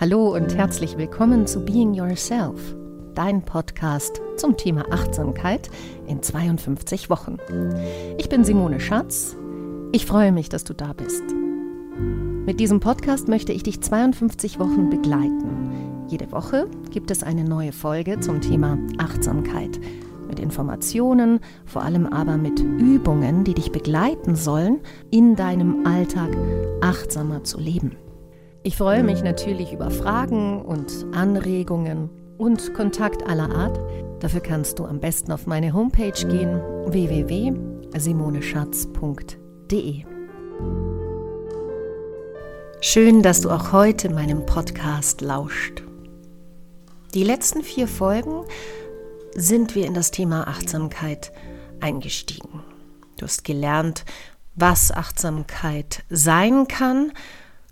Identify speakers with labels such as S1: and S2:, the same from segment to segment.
S1: Hallo und herzlich willkommen zu Being Yourself, dein Podcast zum Thema Achtsamkeit in 52 Wochen. Ich bin Simone Schatz. Ich freue mich, dass du da bist. Mit diesem Podcast möchte ich dich 52 Wochen begleiten. Jede Woche gibt es eine neue Folge zum Thema Achtsamkeit mit Informationen, vor allem aber mit Übungen, die dich begleiten sollen, in deinem Alltag achtsamer zu leben. Ich freue mich natürlich über Fragen und Anregungen und Kontakt aller Art. Dafür kannst du am besten auf meine Homepage gehen www.simoneschatz.de. Schön, dass du auch heute meinem Podcast lauscht. Die letzten vier Folgen sind wir in das Thema Achtsamkeit eingestiegen. Du hast gelernt, was Achtsamkeit sein kann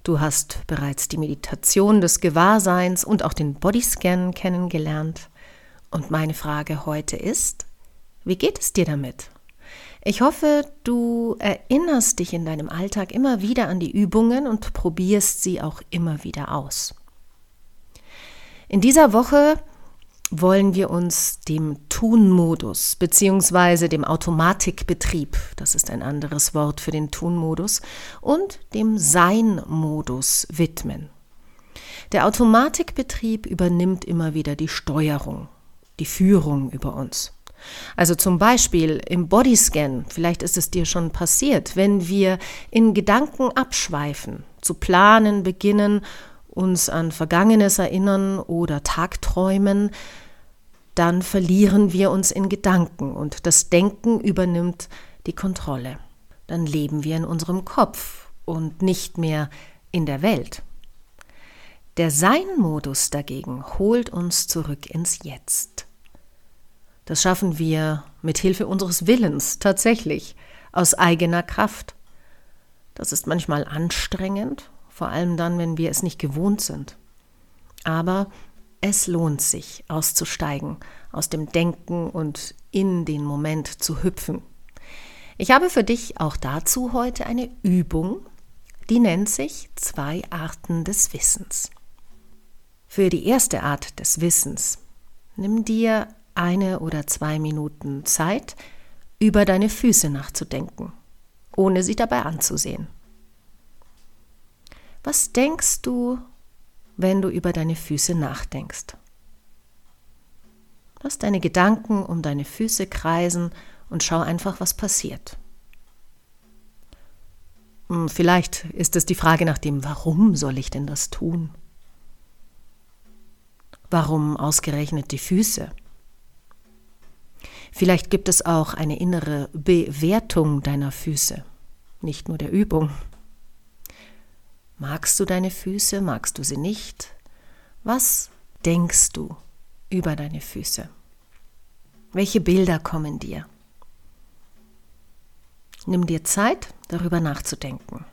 S1: Du hast bereits die Meditation des Gewahrseins und auch den Bodyscan kennengelernt. Und meine Frage heute ist, wie geht es dir damit? Ich hoffe, du erinnerst dich in deinem Alltag immer wieder an die Übungen und probierst sie auch immer wieder aus. In dieser Woche wollen wir uns dem Tun-Modus bzw. dem Automatikbetrieb, das ist ein anderes Wort für den Tun-Modus, und dem Sein-Modus widmen. Der Automatikbetrieb übernimmt immer wieder die Steuerung, die Führung über uns. Also zum Beispiel im Bodyscan, vielleicht ist es dir schon passiert, wenn wir in Gedanken abschweifen, zu planen beginnen uns an Vergangenes erinnern oder Tagträumen, dann verlieren wir uns in Gedanken und das Denken übernimmt die Kontrolle. Dann leben wir in unserem Kopf und nicht mehr in der Welt. Der Sein-Modus dagegen holt uns zurück ins Jetzt. Das schaffen wir mit Hilfe unseres Willens tatsächlich aus eigener Kraft. Das ist manchmal anstrengend vor allem dann, wenn wir es nicht gewohnt sind. Aber es lohnt sich, auszusteigen, aus dem Denken und in den Moment zu hüpfen. Ich habe für dich auch dazu heute eine Übung, die nennt sich zwei Arten des Wissens. Für die erste Art des Wissens nimm dir eine oder zwei Minuten Zeit, über deine Füße nachzudenken, ohne sie dabei anzusehen. Was denkst du, wenn du über deine Füße nachdenkst? Lass deine Gedanken um deine Füße kreisen und schau einfach, was passiert. Hm, vielleicht ist es die Frage nach dem, warum soll ich denn das tun? Warum ausgerechnet die Füße? Vielleicht gibt es auch eine innere Bewertung deiner Füße, nicht nur der Übung. Magst du deine Füße? Magst du sie nicht? Was denkst du über deine Füße? Welche Bilder kommen dir? Nimm dir Zeit, darüber nachzudenken.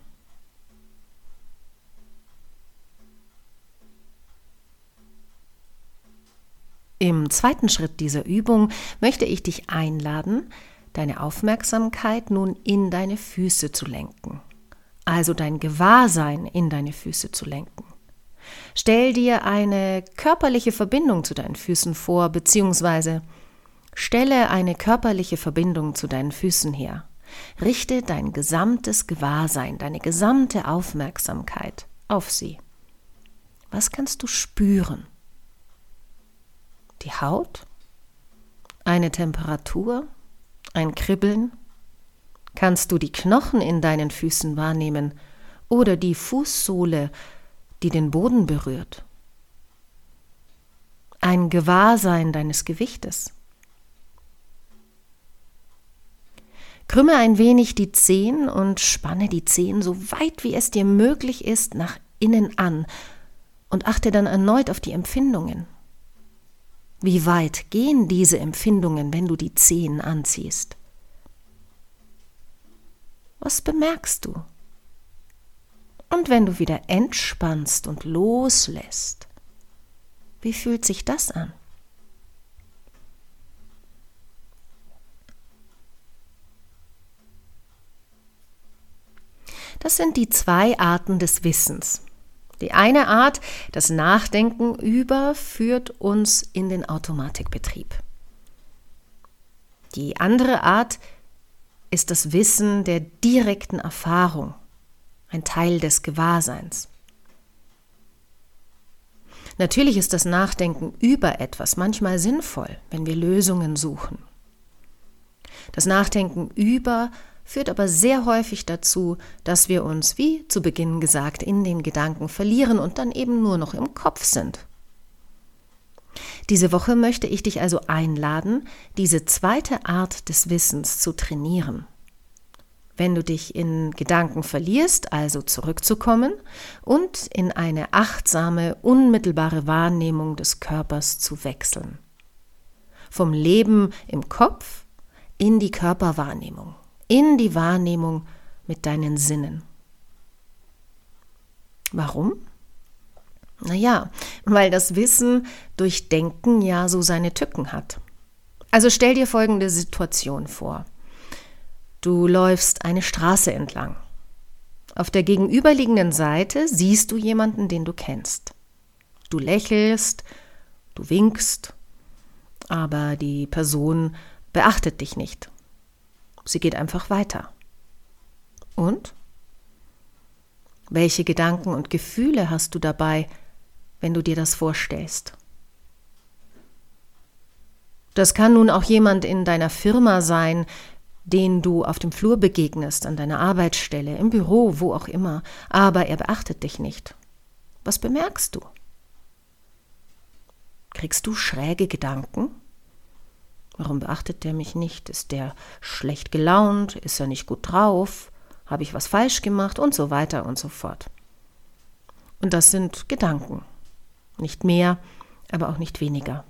S1: Im zweiten Schritt dieser Übung möchte ich dich einladen, deine Aufmerksamkeit nun in deine Füße zu lenken also dein Gewahrsein in deine Füße zu lenken. Stell dir eine körperliche Verbindung zu deinen Füßen vor, beziehungsweise stelle eine körperliche Verbindung zu deinen Füßen her. Richte dein gesamtes Gewahrsein, deine gesamte Aufmerksamkeit auf sie. Was kannst du spüren? Die Haut? Eine Temperatur? Ein Kribbeln? Kannst du die Knochen in deinen Füßen wahrnehmen oder die Fußsohle, die den Boden berührt? Ein Gewahrsein deines Gewichtes. Krümme ein wenig die Zehen und spanne die Zehen so weit wie es dir möglich ist nach innen an und achte dann erneut auf die Empfindungen. Wie weit gehen diese Empfindungen, wenn du die Zehen anziehst? Was bemerkst du? Und wenn du wieder entspannst und loslässt, wie fühlt sich das an? Das sind die zwei Arten des Wissens. Die eine Art, das Nachdenken über, führt uns in den Automatikbetrieb. Die andere Art ist das Wissen der direkten Erfahrung, ein Teil des Gewahrseins. Natürlich ist das Nachdenken über etwas manchmal sinnvoll, wenn wir Lösungen suchen. Das Nachdenken über führt aber sehr häufig dazu, dass wir uns, wie zu Beginn gesagt, in den Gedanken verlieren und dann eben nur noch im Kopf sind. Diese Woche möchte ich dich also einladen, diese zweite Art des Wissens zu trainieren. Wenn du dich in Gedanken verlierst, also zurückzukommen und in eine achtsame, unmittelbare Wahrnehmung des Körpers zu wechseln. Vom Leben im Kopf in die Körperwahrnehmung in die Wahrnehmung mit deinen Sinnen. Warum? Naja, weil das Wissen durch Denken ja so seine Tücken hat. Also stell dir folgende Situation vor. Du läufst eine Straße entlang. Auf der gegenüberliegenden Seite siehst du jemanden, den du kennst. Du lächelst, du winkst, aber die Person beachtet dich nicht. Sie geht einfach weiter. Und? Welche Gedanken und Gefühle hast du dabei, wenn du dir das vorstellst? Das kann nun auch jemand in deiner Firma sein, den du auf dem Flur begegnest, an deiner Arbeitsstelle, im Büro, wo auch immer, aber er beachtet dich nicht. Was bemerkst du? Kriegst du schräge Gedanken? Warum beachtet der mich nicht? Ist der schlecht gelaunt? Ist er nicht gut drauf? Habe ich was falsch gemacht? Und so weiter und so fort. Und das sind Gedanken. Nicht mehr, aber auch nicht weniger.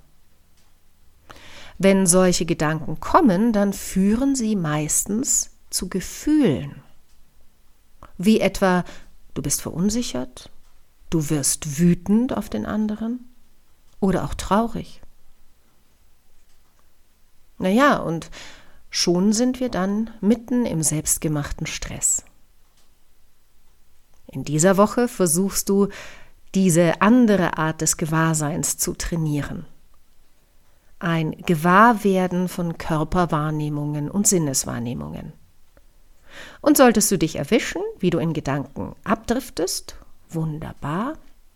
S1: Wenn solche Gedanken kommen, dann führen sie meistens zu Gefühlen. Wie etwa, du bist verunsichert, du wirst wütend auf den anderen oder auch traurig. Naja, und schon sind wir dann mitten im selbstgemachten Stress. In dieser Woche versuchst du, diese andere Art des Gewahrseins zu trainieren. Ein Gewahrwerden von Körperwahrnehmungen und Sinneswahrnehmungen. Und solltest du dich erwischen, wie du in Gedanken abdriftest, wunderbar,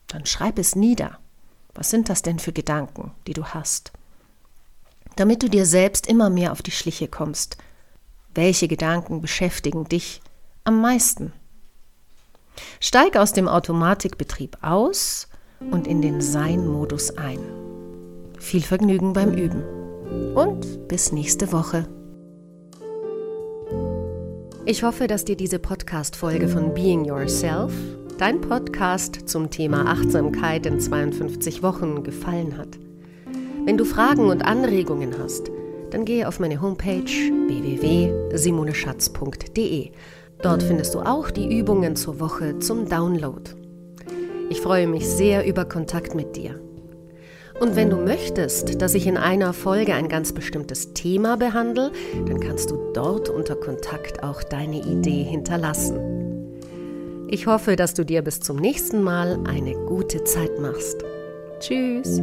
S1: dann schreib es nieder. Was sind das denn für Gedanken, die du hast? damit du dir selbst immer mehr auf die Schliche kommst. Welche Gedanken beschäftigen dich am meisten? Steig aus dem Automatikbetrieb aus und in den Sein-Modus ein. Viel Vergnügen beim Üben und bis nächste Woche. Ich hoffe, dass dir diese Podcast-Folge von Being Yourself, dein Podcast zum Thema Achtsamkeit in 52 Wochen, gefallen hat. Wenn du Fragen und Anregungen hast, dann gehe auf meine Homepage www.simoneschatz.de. Dort findest du auch die Übungen zur Woche zum Download. Ich freue mich sehr über Kontakt mit dir. Und wenn du möchtest, dass ich in einer Folge ein ganz bestimmtes Thema behandle, dann kannst du dort unter Kontakt auch deine Idee hinterlassen. Ich hoffe, dass du dir bis zum nächsten Mal eine gute Zeit machst. Tschüss!